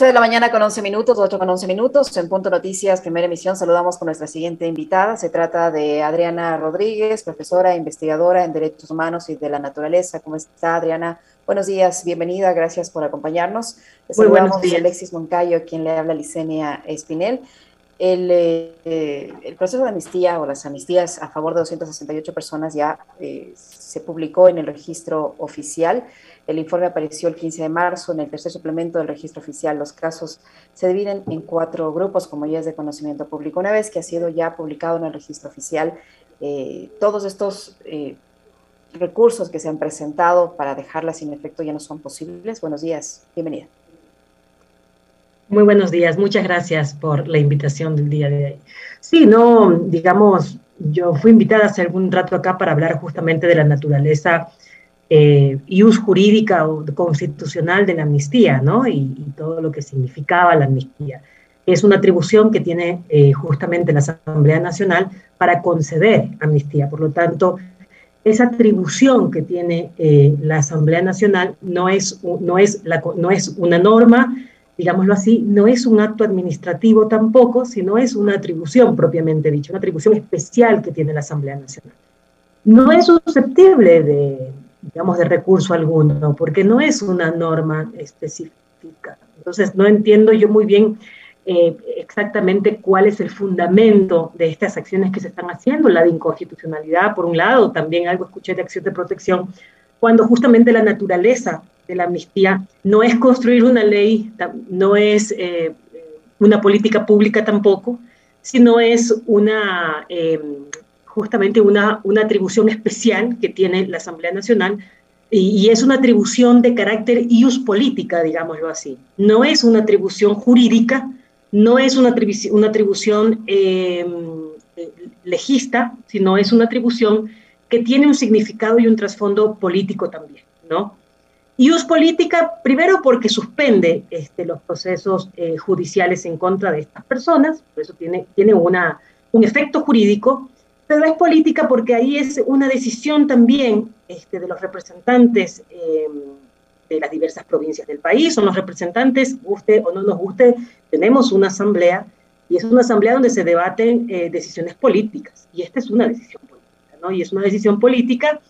8 de la mañana con 11 minutos, 8 con 11 minutos. En Punto Noticias, primera emisión, saludamos con nuestra siguiente invitada. Se trata de Adriana Rodríguez, profesora e investigadora en Derechos Humanos y de la Naturaleza. ¿Cómo está, Adriana? Buenos días, bienvenida, gracias por acompañarnos. Les saludamos a Alexis Moncayo, quien le habla Licenia Espinel. El, eh, el, proceso de amnistía o las amnistías a favor de 268 personas ya eh, se publicó en el registro oficial. El informe apareció el 15 de marzo en el tercer suplemento del registro oficial. Los casos se dividen en cuatro grupos, como ya es de conocimiento público. Una vez que ha sido ya publicado en el registro oficial, eh, todos estos eh, recursos que se han presentado para dejarlas sin efecto ya no son posibles. Buenos días, bienvenida. Muy buenos días, muchas gracias por la invitación del día de hoy. Sí, no, digamos, yo fui invitada hace algún rato acá para hablar justamente de la naturaleza eh, ius jurídica o constitucional de la amnistía, ¿no? Y, todo lo que significaba la amnistía. Es una atribución que tiene eh, justamente la Asamblea Nacional para conceder amnistía. Por lo tanto, esa atribución que tiene eh, la Asamblea Nacional no es, no, es la, no es una norma, digámoslo así, no es un acto administrativo tampoco, sino es una atribución propiamente dicha, una atribución especial que tiene la Asamblea Nacional. No es susceptible de, digamos, de recurso alguno, porque no es una norma específica. Entonces, no entiendo yo muy bien eh, exactamente cuál es el fundamento de estas acciones que se están haciendo, la de inconstitucionalidad, por un lado, también algo escuché de acción de protección, cuando justamente la naturaleza de la amnistía no es construir una ley, no es eh, una política pública tampoco, sino es una eh, justamente una, una atribución especial que tiene la Asamblea Nacional y, es una atribución de carácter ius política, digámoslo así. No es una atribución jurídica, no es una, una atribución eh, legista, sino es una atribución que tiene un significado y un trasfondo político también, ¿no? Ius política, primero porque suspende este, los procesos eh, judiciales en contra de estas personas, por eso tiene, tiene una, un efecto jurídico, pero es política porque ahí es una decisión también este, de los representantes em, de las diversas provincias del país, son los representantes, guste o no nos guste, tenemos una asamblea y es una asamblea donde se debaten eh, decisiones políticas y esta es una decisión política, ¿no? Y es una decisión política,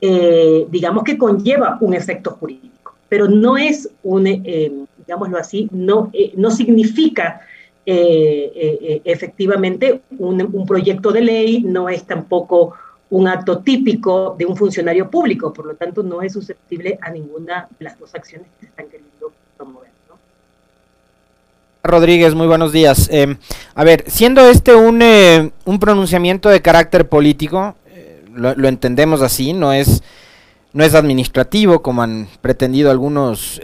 eh, digamos que conlleva un efecto jurídico, pero no es un, em, digámoslo así, no, eh, no significa eh, eh, efectivamente un, proyecto de ley no es tampoco un acto típico de un funcionario público, por lo tanto no es susceptible a ninguna de las dos acciones que se están queriendo promover. Rodríguez, muy buenos días. Eh, a ver, siendo este un, un, pronunciamiento de carácter político, lo, lo, entendemos así, no es, no es administrativo como han pretendido algunos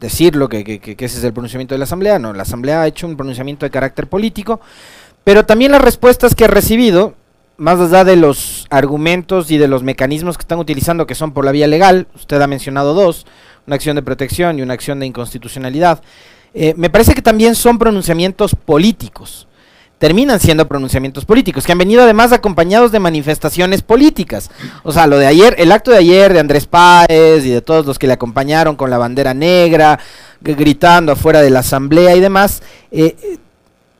decirlo, que, que, ese es el pronunciamiento de la Asamblea, no, la Asamblea ha hecho un pronunciamiento de carácter político, pero también las respuestas que ha recibido, más allá de los argumentos y de los mecanismos que están utilizando, que son por la vía legal, usted ha mencionado dos, una acción de protección y una acción de inconstitucionalidad, eh, me parece que también son pronunciamientos políticos terminan siendo pronunciamientos políticos, que han venido además acompañados de manifestaciones políticas. O sea, lo de ayer, el acto de ayer de Andrés Páez y de todos los que le acompañaron con la bandera negra, gritando afuera de la asamblea y demás, eh, eh,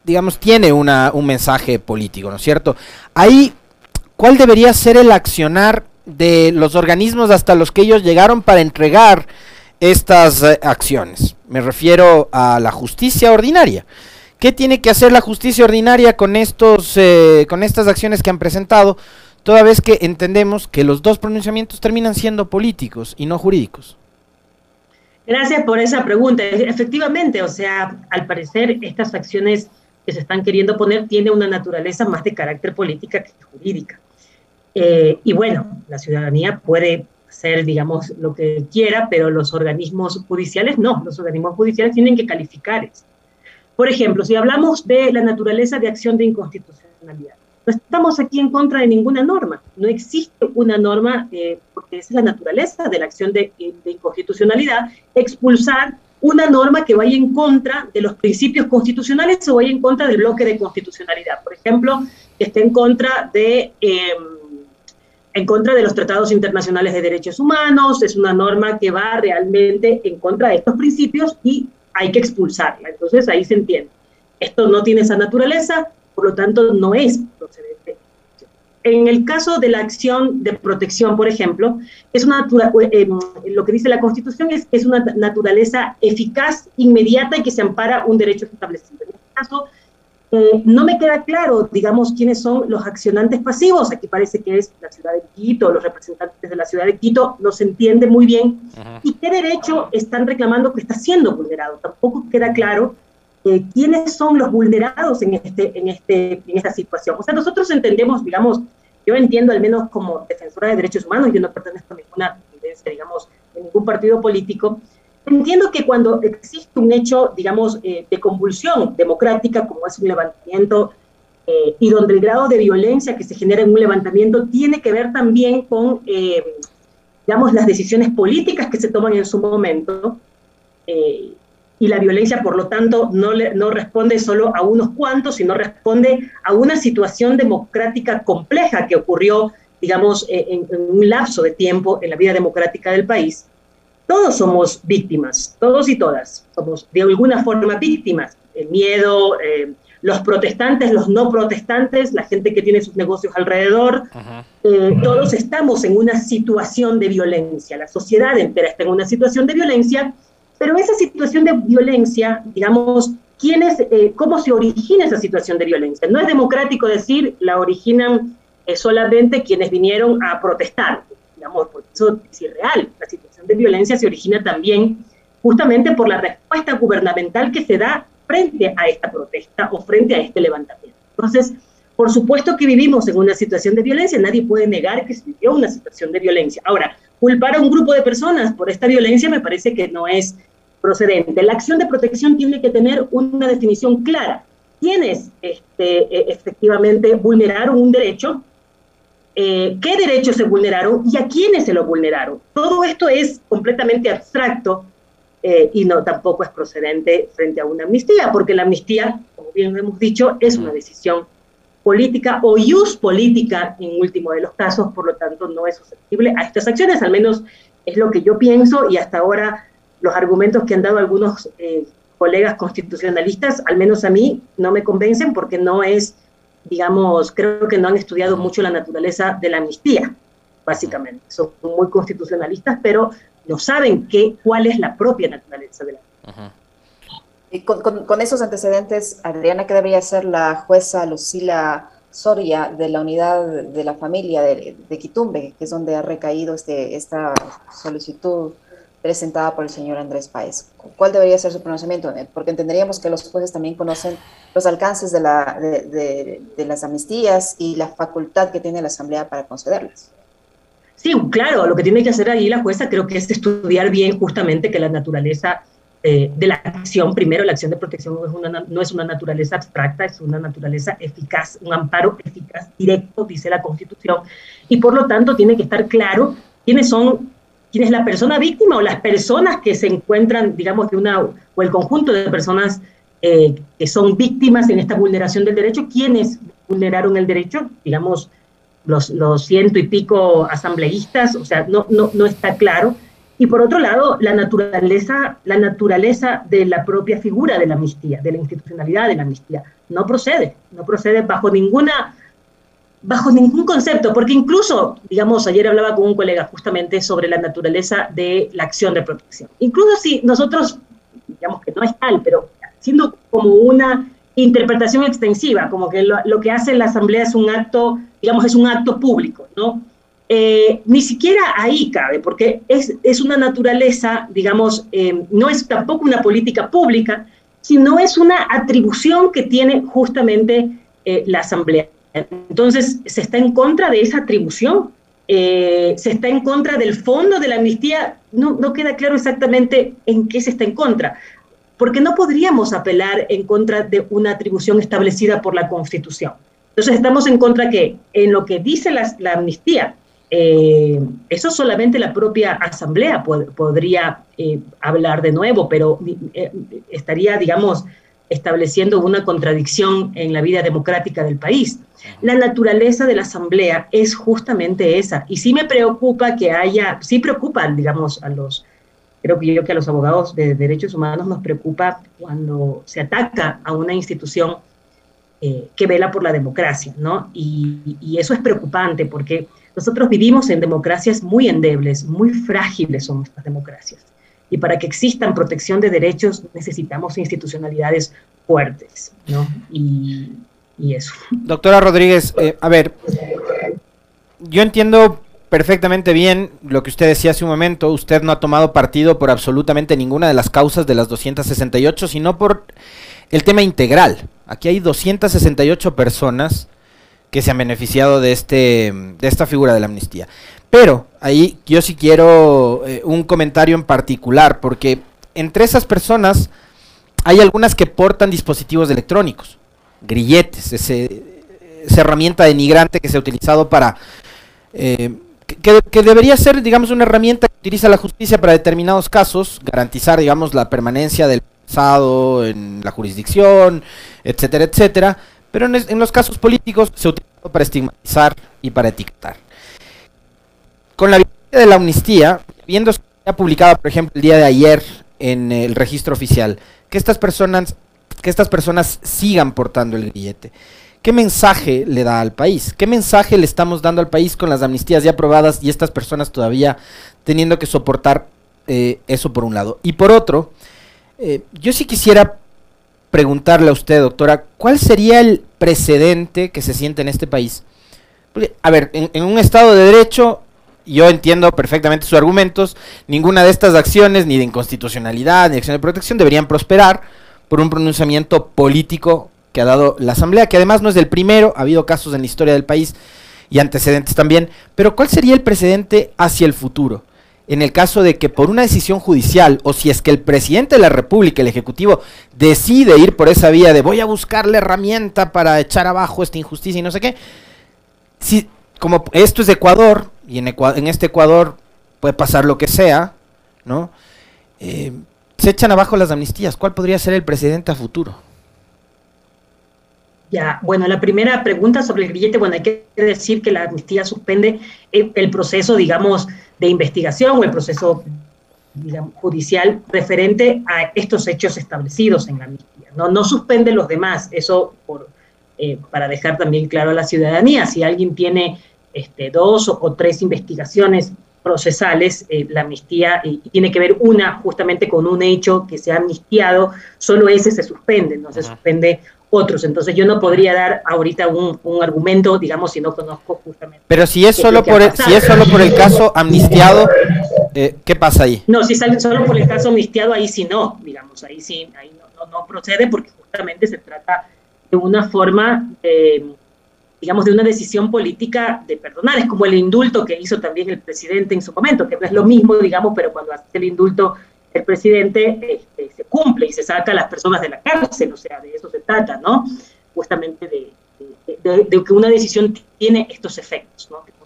digamos, tiene una, un mensaje político, ¿no es cierto? Ahí, ¿cuál debería ser el accionar de los organismos hasta los que ellos llegaron para entregar estas eh, acciones? Me refiero a la justicia ordinaria. ¿Qué tiene que hacer la justicia ordinaria con, estos, eh, con estas acciones que han presentado? Toda vez que entendemos que los dos pronunciamientos terminan siendo políticos y no jurídicos. Gracias por esa pregunta. Efectivamente, o sea, al parecer estas acciones que se están queriendo poner tienen una naturaleza más de carácter política que jurídica. Eh, y bueno, la ciudadanía puede hacer, digamos, lo que quiera, pero los organismos judiciales no. Los organismos judiciales tienen que calificar eso. Por ejemplo, si hablamos de la naturaleza de acción de inconstitucionalidad, no estamos aquí en contra de ninguna norma. No existe una norma, eh, porque esa es la naturaleza de la acción de, inconstitucionalidad, expulsar una norma que vaya en contra de los principios constitucionales o vaya en contra del bloque de constitucionalidad. Por ejemplo, que esté en contra de... Em, en contra de los tratados internacionales de derechos humanos, es una norma que va realmente en contra de estos principios y hay que expulsarla. Entonces ahí se entiende. Esto no tiene esa naturaleza, por lo tanto no es procedente. En el caso de la acción de protección, por ejemplo, es una, eh, lo que dice la Constitución es, es una naturaleza eficaz, inmediata y que se ampara un derecho establecido. En este caso, eh, no me queda claro, digamos, quiénes son los accionantes pasivos. Aquí parece que es la ciudad de Quito, los representantes de la ciudad de Quito, no se entiende muy bien. ¿Y qué derecho están reclamando que está siendo vulnerado? Tampoco queda claro eh, quiénes son los vulnerados en, este, en, este, en esta situación. O sea, nosotros entendemos, digamos, yo entiendo al menos como defensora de derechos humanos, yo no pertenezco a ninguna digamos, de ningún partido político, Entiendo que cuando existe un hecho, digamos, eh, de convulsión democrática, como es un levantamiento, eh, y donde el grado de violencia que se genera en un levantamiento tiene que ver también con, eh, digamos, las decisiones políticas que se toman en su momento, y la violencia, por lo tanto, no, le, no responde solo a unos cuantos, sino responde a una situación democrática compleja que ocurrió, digamos, en un lapso de tiempo en la vida democrática del país todos somos víctimas, todos y todas, somos de alguna forma víctimas. El miedo, eh, los protestantes, los no protestantes, la gente que tiene sus negocios alrededor, eh, todos estamos en una situación de violencia, la sociedad entera está en una situación de violencia, pero esa situación de violencia, digamos, ¿quién es, eh, ¿cómo se origina esa situación de violencia? No es democrático decir la originan solamente quienes vinieron a protestar, digamos, porque eso es irreal, la situación de violencia se origina también justamente por la respuesta gubernamental que se da frente a esta protesta o frente a este levantamiento. Entonces, por supuesto que vivimos en una situación de violencia, nadie puede negar que se vivió una situación de violencia. Ahora, culpar a un grupo de personas por esta violencia me parece que no es procedente. La acción de protección tiene que tener una definición clara. ¿Quiénes este, e, efectivamente vulneraron un derecho eh, qué derechos se vulneraron y a quiénes se lo vulneraron. Todo esto es completamente abstracto eh, y no tampoco es procedente frente a una amnistía, porque la amnistía, como bien hemos dicho, es una decisión política o ius política en último de los casos, por lo tanto no es susceptible a estas acciones, al menos es lo que yo pienso y hasta ahora los argumentos que han dado algunos eh, colegas constitucionalistas, al menos a mí, no me convencen porque no es digamos, creo que no han estudiado mucho la naturaleza de la amnistía, básicamente. Son muy constitucionalistas, pero no saben qué, cuál es la propia naturaleza de la amnistía. Y con, esos antecedentes, Adriana, ¿qué debería ser la jueza Lucila Soria de la unidad de la familia de, de Quitumbe, que es donde ha recaído este, esta solicitud presentada por el señor Andrés Páez. ¿Cuál debería ser su pronunciamiento? Porque entenderíamos que los jueces también conocen los alcances de, las amnistías y la facultad que tiene la Asamblea para concederlas. Sí, claro, lo que tiene que hacer ahí la jueza creo que es estudiar bien justamente que la naturaleza eh, de la acción, primero la acción de protección no es, una, no es una naturaleza abstracta, es una naturaleza eficaz, un amparo eficaz, directo, dice la Constitución, y por lo tanto tiene que estar claro quiénes son quién es la persona víctima o las personas que se encuentran, digamos, de una, o el conjunto de personas eh, que son víctimas en esta vulneración del derecho, quiénes vulneraron el derecho, digamos, los, los ciento y pico asambleístas, o sea, no, no, no está claro. Y por otro lado, la naturaleza, la naturaleza de la propia figura de la amnistía, de la institucionalidad de la amnistía, no procede, no procede bajo ninguna bajo ningún concepto, porque incluso, digamos, ayer hablaba con un colega justamente sobre la naturaleza de la acción de protección. Incluso si nosotros, digamos que no es tal, pero siendo como una interpretación extensiva, como que lo, que hace la Asamblea es un acto, digamos, es un acto público, ¿no? Eh, ni siquiera ahí cabe, porque es, es una naturaleza, digamos, eh, no es tampoco una política pública, sino es una atribución que tiene justamente eh, la Asamblea. Entonces, se está en contra de esa atribución, eh, se está en contra del fondo de la amnistía, no, no queda claro exactamente en qué se está en contra, porque no podríamos apelar en contra de una atribución establecida por la Constitución. Entonces, estamos en contra que en lo que dice la, amnistía, eh, eso solamente la propia Asamblea podría eh, hablar de nuevo, pero estaría, digamos, estableciendo una contradicción en la vida democrática del país. La naturaleza de la Asamblea es justamente esa. Y sí me preocupa que haya, sí preocupan, digamos, a los, creo que yo que a los abogados de derechos humanos nos preocupa cuando se ataca a una institución eh, que vela por la democracia, ¿no? Y, y, eso es preocupante porque nosotros vivimos en democracias muy endebles, muy frágiles son nuestras democracias. Y para que existan protección de derechos necesitamos institucionalidades fuertes, ¿no? Y, eso. Doctora Rodríguez, eh, a ver, yo entiendo perfectamente bien lo que usted decía hace un momento. Usted no ha tomado partido por absolutamente ninguna de las causas de las 268, sino por el tema integral. Aquí hay 268 personas que se han beneficiado de, este, de esta figura de la amnistía. Pero ahí yo sí quiero eh, un comentario en particular, porque entre esas personas hay algunas que portan dispositivos electrónicos, grilletes, ese, esa herramienta denigrante que se ha utilizado para... Eh, que, debería ser, digamos, una herramienta que utiliza la justicia para determinados casos, garantizar, digamos, la permanencia del pasado en la jurisdicción, etcétera, etcétera, pero en, los casos políticos se utiliza para estigmatizar y para etiquetar. Con la de la amnistía, viendo ha publicado, por ejemplo, el día de ayer en el registro oficial, que estas personas, que estas personas sigan portando el grillete. ¿Qué mensaje le da al país? ¿Qué mensaje le estamos dando al país con las amnistías ya aprobadas y estas personas todavía teniendo que soportar eh, eso por un lado? Y por otro, eh, yo sí quisiera preguntarle a usted, doctora, ¿cuál sería el precedente que se siente en este país? a ver, en, un Estado de Derecho, yo entiendo perfectamente sus argumentos, ninguna de estas acciones, ni de inconstitucionalidad, ni de acción de protección, deberían prosperar por un pronunciamiento político que ha dado la Asamblea, que además no es el primero, ha habido casos en la historia del país y antecedentes también, pero ¿cuál sería el precedente hacia el futuro? En el caso de que por una decisión judicial o si es que el presidente de la República, el Ejecutivo, decide ir por esa vía de voy a buscar la herramienta para echar abajo esta injusticia y no sé qué, si como esto es Ecuador y en, en este Ecuador puede pasar lo que sea, ¿no? Eh, se echan abajo las amnistías. ¿Cuál podría ser el precedente a futuro? Ya, bueno, la primera pregunta sobre el grillete, bueno, hay que decir que la amnistía suspende el, proceso, digamos, de investigación o el proceso judicial referente a estos hechos establecidos en la amnistía. No, no suspende los demás, eso por, eh, para dejar también claro a la ciudadanía, si alguien tiene este, dos o, tres investigaciones procesales, eh, la amnistía, y tiene que ver una justamente con un hecho que se ha amnistiado, solo ese se suspende, no se suspende otros. Entonces yo no podría dar ahorita un, argumento, digamos, si no conozco justamente. Pero si es solo por el, si es solo por el caso amnistiado, eh, ¿qué pasa ahí? No, si sale solo por el caso amnistiado, ahí sí no, digamos, ahí sí, ahí no, no, procede porque justamente se trata de una forma, digamos, de una decisión política de perdonar. Es como el indulto que hizo también el presidente en su momento, que no es lo mismo, digamos, pero cuando hace el indulto el presidente este, se cumple y se saca a las personas de la cárcel, o sea, de eso se trata, ¿no? Justamente de, que una decisión tiene estos efectos, ¿no? Que,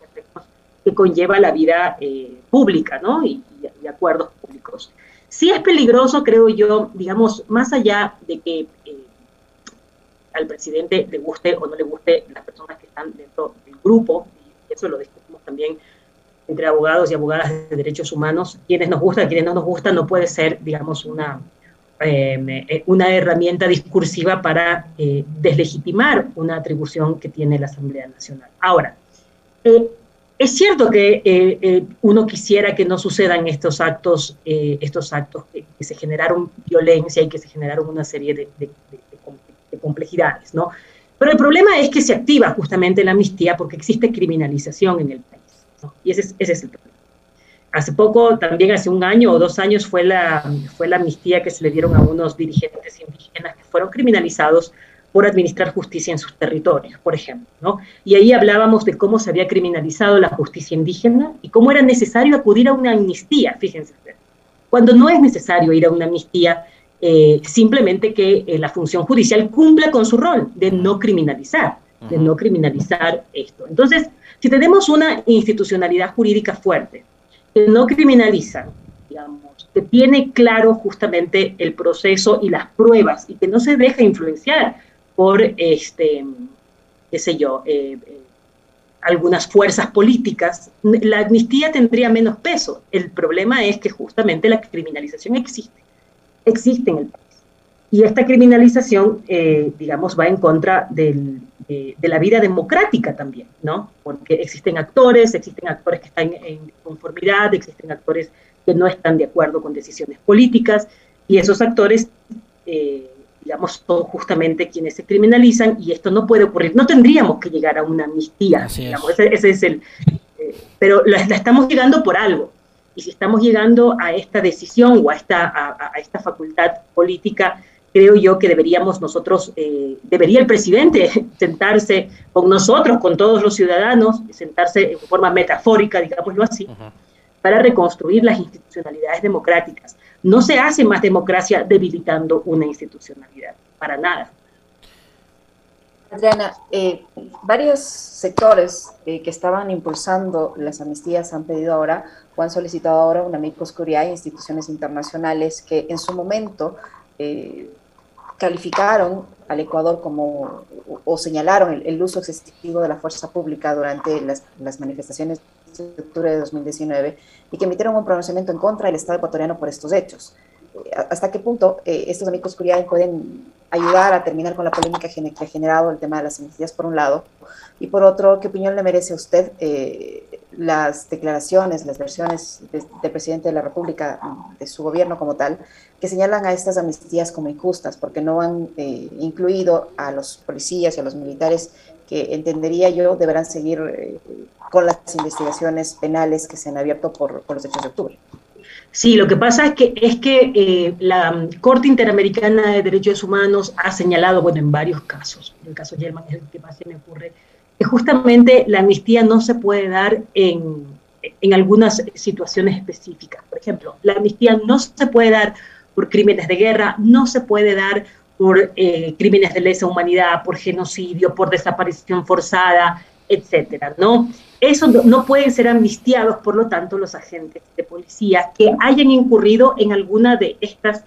conlleva la vida eh, pública, ¿no? Y, acuerdos públicos. Sí es peligroso, creo yo, digamos, más allá de que al presidente le guste o no le guste las personas que están dentro del grupo, y eso lo discutimos también entre abogados y abogadas de derechos humanos, quienes nos gusta, quienes no nos gusta, no puede ser, digamos, una, em, eh, una herramienta discursiva para eh, deslegitimar una atribución que tiene la Asamblea Nacional. Ahora, eh, es cierto que uno quisiera que no sucedan estos actos, estos actos que, se generaron violencia y que se generaron una serie de, de, de complejidades, ¿no? Pero el problema es que se activa justamente la amnistía porque existe criminalización en el país. Y ese es, ese es el problema. Hace poco, también hace un año o dos años, fue la, fue la amnistía que se le dieron a unos dirigentes indígenas que fueron criminalizados por administrar justicia en sus territorios, por ejemplo. ¿no? Y ahí hablábamos de cómo se había criminalizado la justicia indígena y cómo era necesario acudir a una amnistía, fíjense. Cuando no es necesario ir a una amnistía, eh, simplemente que eh, la función judicial cumpla con su rol de no criminalizar, de no criminalizar esto. Entonces, si tenemos una institucionalidad jurídica fuerte, que no criminaliza, digamos, que tiene claro justamente el proceso y las pruebas y que no se deja influenciar por, este, qué sé yo, eh, algunas fuerzas políticas, la amnistía tendría menos peso. El problema es que justamente la criminalización existe, existe en el país. Y esta criminalización, eh, digamos, va en contra de, la vida democrática también, ¿no? Porque existen actores, existen actores que están en conformidad, existen actores que no están de acuerdo con decisiones políticas, y esos actores eh, digamos, son justamente quienes se criminalizan y esto no puede ocurrir. No tendríamos que llegar a una amnistía, digamos, ese, es el... Eh, pero la, estamos llegando por algo. Y si estamos llegando a esta decisión o a esta, a, esta facultad política, creo yo que deberíamos nosotros, eh, debería el presidente sentarse con nosotros, con todos los ciudadanos, sentarse en forma metafórica, digámoslo así, para reconstruir las institucionalidades democráticas no se hace más democracia debilitando una institucionalidad, para nada. Adriana, eh, varios sectores eh, que estaban impulsando las amnistías han pedido ahora o han solicitado ahora una amicus curiae instituciones internacionales que en su momento eh, calificaron al Ecuador como o, señalaron el, uso excesivo de la fuerza pública durante las, las manifestaciones de octubre de 2019 y que emitieron un pronunciamiento en contra del Estado ecuatoriano por estos hechos. Eh, ¿Hasta qué punto eh, estos amigos curiae pueden ayudar a terminar con la polémica que ha generado el tema de las amnistías, por un lado? Y por otro, ¿qué opinión le merece a usted eh, las declaraciones, las versiones del presidente de la República, de su gobierno como tal, que señalan a estas amnistías como injustas porque no han incluido a los policías y a los militares que entendería yo deberán seguir eh, con las investigaciones penales que se han abierto por, los hechos de octubre. Sí, lo que pasa es que, es que eh, la Corte Interamericana de Derechos Humanos ha señalado, bueno, en varios casos, el caso Yelman es el que más se me ocurre, que justamente la amnistía no se puede dar en, en algunas situaciones específicas. Por ejemplo, la amnistía no se puede dar por crímenes de guerra, no se puede dar por eh, crímenes de lesa humanidad, por genocidio, por desaparición forzada, etcétera, ¿no? Eso no, pueden ser amnistiados, por lo tanto, los agentes de policía que hayan incurrido en alguna de estas,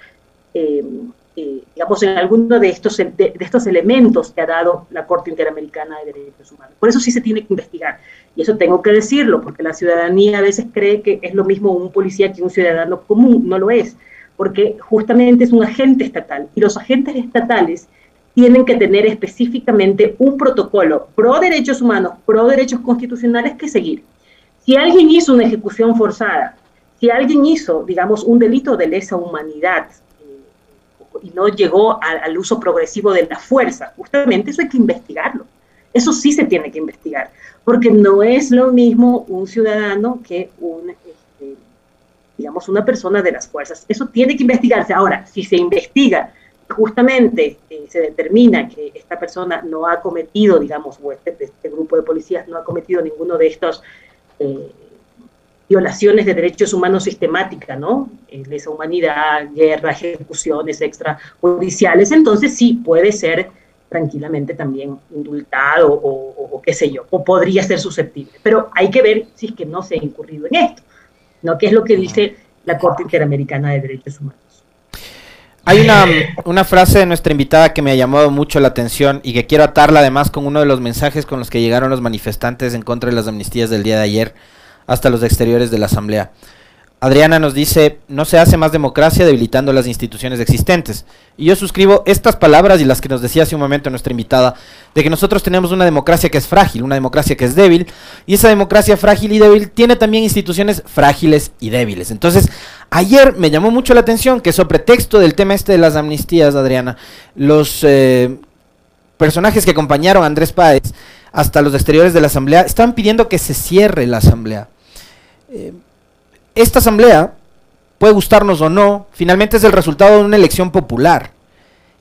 em, eh, digamos, en alguno de estos, de, estos elementos que ha dado la Corte Interamericana de Derechos Humanos. Por eso sí se tiene que investigar. Y eso tengo que decirlo, porque la ciudadanía a veces cree que es lo mismo un policía que un ciudadano común, no lo es porque justamente es un agente estatal y los agentes estatales tienen que tener específicamente un protocolo pro derechos humanos, pro derechos constitucionales que seguir. Si alguien hizo una ejecución forzada, si alguien hizo, digamos, un delito de lesa humanidad eh, y no llegó al uso progresivo de la fuerza, justamente eso hay que investigarlo. Eso sí se tiene que investigar, porque no es lo mismo un ciudadano que un digamos, una persona de las fuerzas. Eso tiene que investigarse. Ahora, si se investiga, justamente eh, se determina que esta persona no ha cometido, digamos, o este, este grupo de policías no ha cometido ninguno de estos eh, violaciones de derechos humanos sistemática, ¿no? Eh, lesa humanidad, guerra, ejecuciones extrajudiciales, entonces sí puede ser tranquilamente también indultado o, o, qué sé yo, o podría ser susceptible. Pero hay que ver si es que no se ha incurrido en esto. ¿no? ¿Qué es lo que dice la Corte Interamericana de Derechos Humanos? Hay una, una, frase de nuestra invitada que me ha llamado mucho la atención y que quiero atarla además con uno de los mensajes con los que llegaron los manifestantes en contra de las amnistías del día de ayer hasta los exteriores de la Asamblea. Adriana nos dice, no se hace más democracia debilitando las instituciones existentes. Y yo suscribo estas palabras y las que nos decía hace un momento nuestra invitada, de que nosotros tenemos una democracia que es frágil, una democracia que es débil, y esa democracia frágil y débil tiene también instituciones frágiles y débiles. Entonces, ayer me llamó mucho la atención que sobre pretexto del tema este de las amnistías, Adriana, los eh, personajes que acompañaron a Andrés Páez hasta los exteriores de la Asamblea estaban pidiendo que se cierre la Asamblea. Eh, esta asamblea, puede gustarnos o no, finalmente es el resultado de una elección popular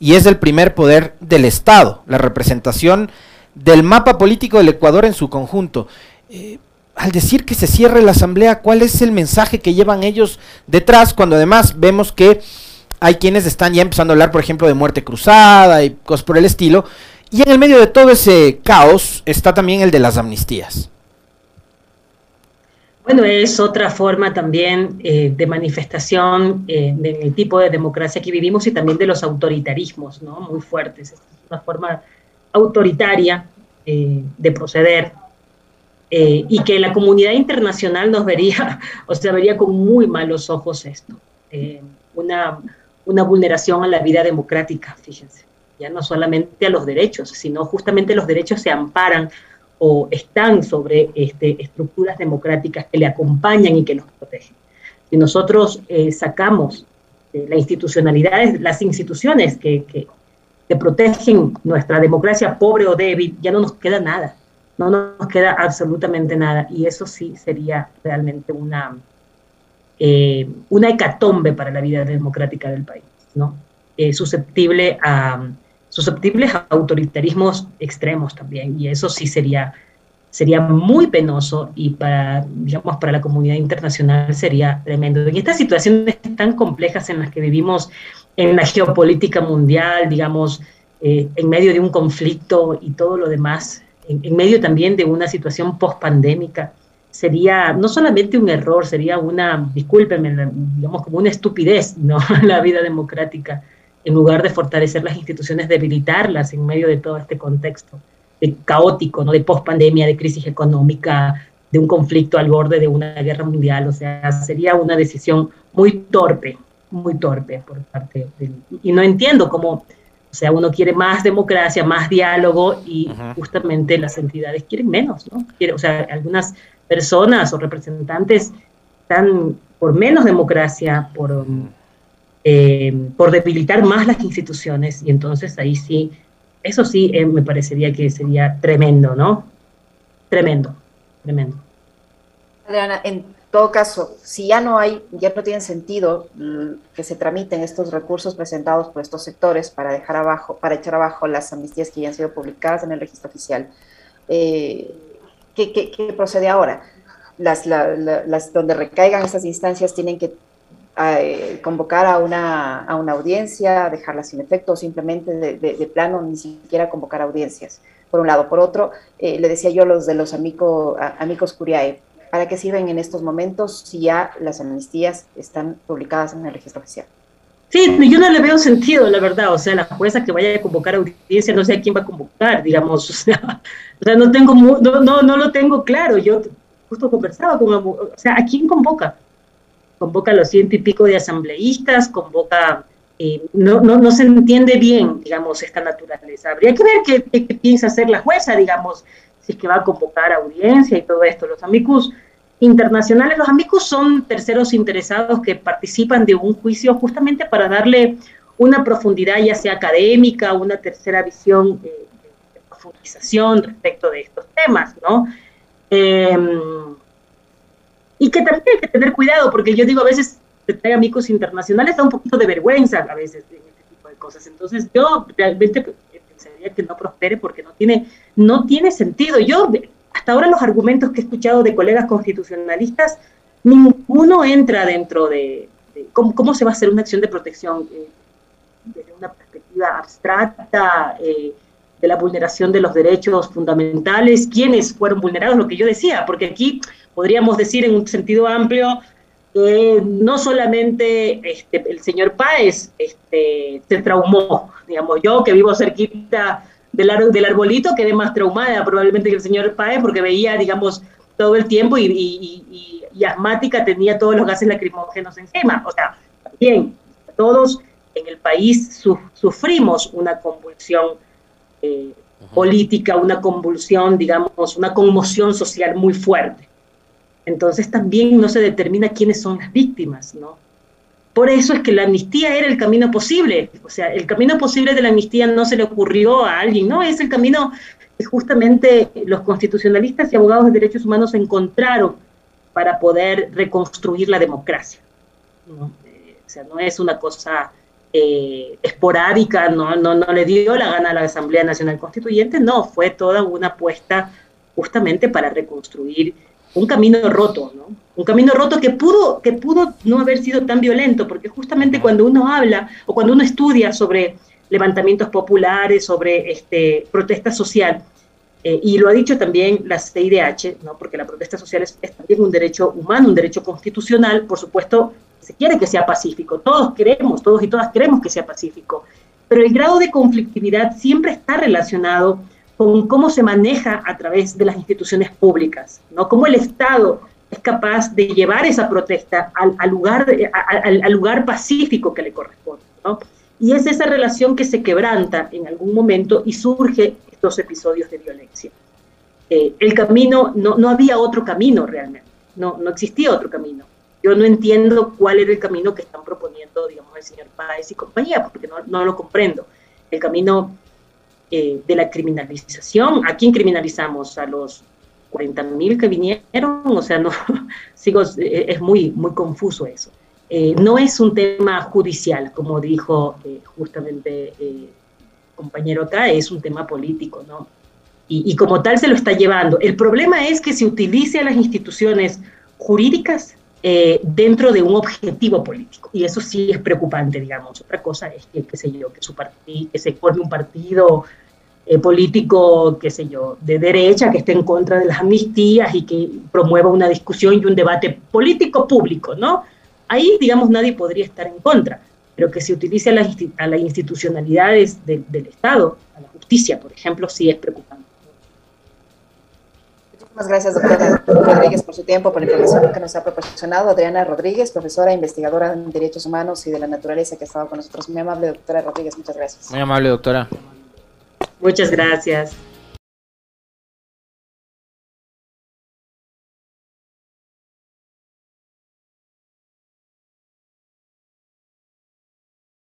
y es el primer poder del Estado, la representación del mapa político del Ecuador en su conjunto. Eh, al decir que se cierre la asamblea, ¿cuál es el mensaje que llevan ellos detrás cuando además vemos que hay quienes están ya empezando a hablar, por ejemplo, de muerte cruzada y cosas por el estilo? Y en el medio de todo ese caos está también el de las amnistías. Bueno, es otra forma también eh, de manifestación eh, del tipo de democracia que vivimos y también de los autoritarismos, ¿no? Muy fuertes. Es una forma autoritaria eh, de proceder. eh, y que la comunidad internacional nos vería, o sea, vería con muy malos ojos esto. Eh, una, una vulneración a la vida democrática, fíjense, ya no solamente a los derechos, sino justamente los derechos se amparan o están sobre este, estructuras democráticas que le acompañan y que nos protegen. Si nosotros eh, sacamos la institucionalidad, las instituciones que, que, que protegen nuestra democracia pobre o débil, ya no nos queda nada no nos queda absolutamente nada y eso sí sería realmente una, eh, una hecatombe para la vida democrática del país, ¿no? Eh, susceptible a, susceptibles a autoritarismos extremos también y eso sí sería, sería muy penoso y para, digamos, para la comunidad internacional sería tremendo. En estas situaciones tan complejas en las que vivimos en la geopolítica mundial, digamos, eh, en medio de un conflicto y todo lo demás, en, medio también de una situación post-pandémica, sería no solamente un error, sería una, discúlpenme, digamos como una estupidez, ¿no? La vida democrática, en lugar de fortalecer las instituciones, debilitarlas en medio de todo este contexto de caótico, ¿no? De post-pandemia, de crisis económica, de un conflicto al borde de una guerra mundial, o sea, sería una decisión muy torpe, muy torpe por parte del... Y no entiendo cómo o sea, uno quiere más democracia, más diálogo y justamente las entidades quieren menos, ¿no? o sea, algunas personas o representantes están por menos democracia, por, eh, por debilitar más las instituciones y entonces ahí sí, eso sí eh, me parecería que sería tremendo, ¿no? Tremendo, tremendo. Adriana, en todo caso, si ya no hay, ya no tiene sentido que se tramiten estos recursos presentados por estos sectores para dejar abajo, para echar abajo las amnistías que ya han sido publicadas en el registro oficial, eh, ¿qué, procede ahora? Las, las, donde recaigan esas instancias tienen que eh, convocar a una, a una audiencia, dejarlas sin efecto o simplemente de, plano ni siquiera convocar audiencias. Por un lado. Por otro, eh, le decía yo los de los amigos, amigos Curiae, ¿Para qué sirven en estos momentos si ya las amnistías están publicadas en el registro oficial? Sí, yo no le veo sentido, la verdad. O sea, la jueza que vaya a convocar audiencia, no sé a quién va a convocar, digamos. O sea, no, tengo, no, no, no lo tengo claro. Yo justo conversaba con, o sea, ¿a quién convoca? Convoca a los ciento y pico de asambleístas, convoca, eh, no, no, no, se entiende bien, digamos, esta naturaleza. Habría que ver qué, piensa hacer la jueza, digamos, si es que va a convocar audiencia y todo esto. Los amigos internacionales. Los amigos son terceros interesados que participan de un juicio justamente para darle una profundidad, ya sea académica, una tercera visión eh, de profundización respecto de estos temas, ¿no? Em, y que también hay que tener cuidado, porque yo digo, a veces trae amigos internacionales da un poquito de vergüenza a veces en este tipo de cosas. Entonces yo realmente pensaría que no prospere porque no tiene, no tiene sentido. Yo hasta ahora los argumentos que he escuchado de colegas constitucionalistas, ninguno entra dentro de, cómo, se va a hacer una acción de protección eh, desde una perspectiva abstracta eh, de la vulneración de los derechos fundamentales, quiénes fueron vulnerados, lo que yo decía, porque aquí podríamos decir en un sentido amplio, que no solamente este, el señor Páez este, se traumó, digamos, yo que vivo cerquita del, del arbolito quedé más traumada probablemente que el señor Paez porque veía, digamos, todo el tiempo y, y, asmática tenía todos los gases lacrimógenos encima. O sea, bien, todos en el país sufrimos una convulsión eh, política, una convulsión, digamos, una conmoción social muy fuerte. Entonces también no se determina quiénes son las víctimas, ¿no? Por eso es que la amnistía era el camino posible. O sea, el camino posible de la amnistía no se le ocurrió a alguien, no, es el camino que justamente los constitucionalistas y abogados de derechos humanos encontraron para poder reconstruir la democracia. ¿no? Eh, o sea, no es una cosa eh, esporádica, no, no, no le dio la gana a la Asamblea Nacional Constituyente, no, fue toda una apuesta justamente para reconstruir un camino roto, ¿no? Un camino roto que pudo, que pudo no haber sido tan violento, porque justamente cuando uno habla o cuando uno estudia sobre levantamientos populares, sobre este, protesta social, eh, y lo ha dicho también la CIDH, ¿no? porque la protesta social es, también un derecho humano, un derecho constitucional, por supuesto, se quiere que sea pacífico, todos queremos, todos y todas queremos que sea pacífico, pero el grado de conflictividad siempre está relacionado con cómo se maneja a través de las instituciones públicas, ¿no? Cómo el Estado es capaz de llevar esa protesta al, lugar, al, lugar pacífico que le corresponde, ¿no? Y es esa relación que se quebranta en algún momento y surge estos episodios de violencia. Eh, el camino, no, no había otro camino realmente, no, no existía otro camino. Yo no entiendo cuál era el camino que están proponiendo, digamos, el señor Páez y compañía, porque no, no lo comprendo. El camino eh, de la criminalización. ¿A quién criminalizamos? ¿A los 40.000 que vinieron? O sea, no, sigo, eh, es muy, muy confuso eso. Eh, no es un tema judicial, como dijo justamente el compañero acá, es un tema político, ¿no? Y, y, como tal se lo está llevando. El problema es que se utilice a las instituciones jurídicas dentro de un objetivo político. Y eso sí es preocupante, digamos. Otra cosa es que, qué sé yo, que, su que se forme un partido eh, político, qué sé yo, de derecha que esté en contra de las amnistías y que promueva una discusión y un debate político público, ¿no? Ahí, digamos, nadie podría estar en contra, pero que se utilice a las, a las institucionalidades del Estado, a la justicia, por ejemplo, sí es preocupante. Muchas gracias, doctora Rodríguez, por su tiempo, por la información que nos ha proporcionado. Adriana Rodríguez, profesora e investigadora en Derechos Humanos y de la Naturaleza, que ha estado con nosotros. Muy amable, doctora Rodríguez, muchas gracias. Muy amable, doctora. Muchas gracias.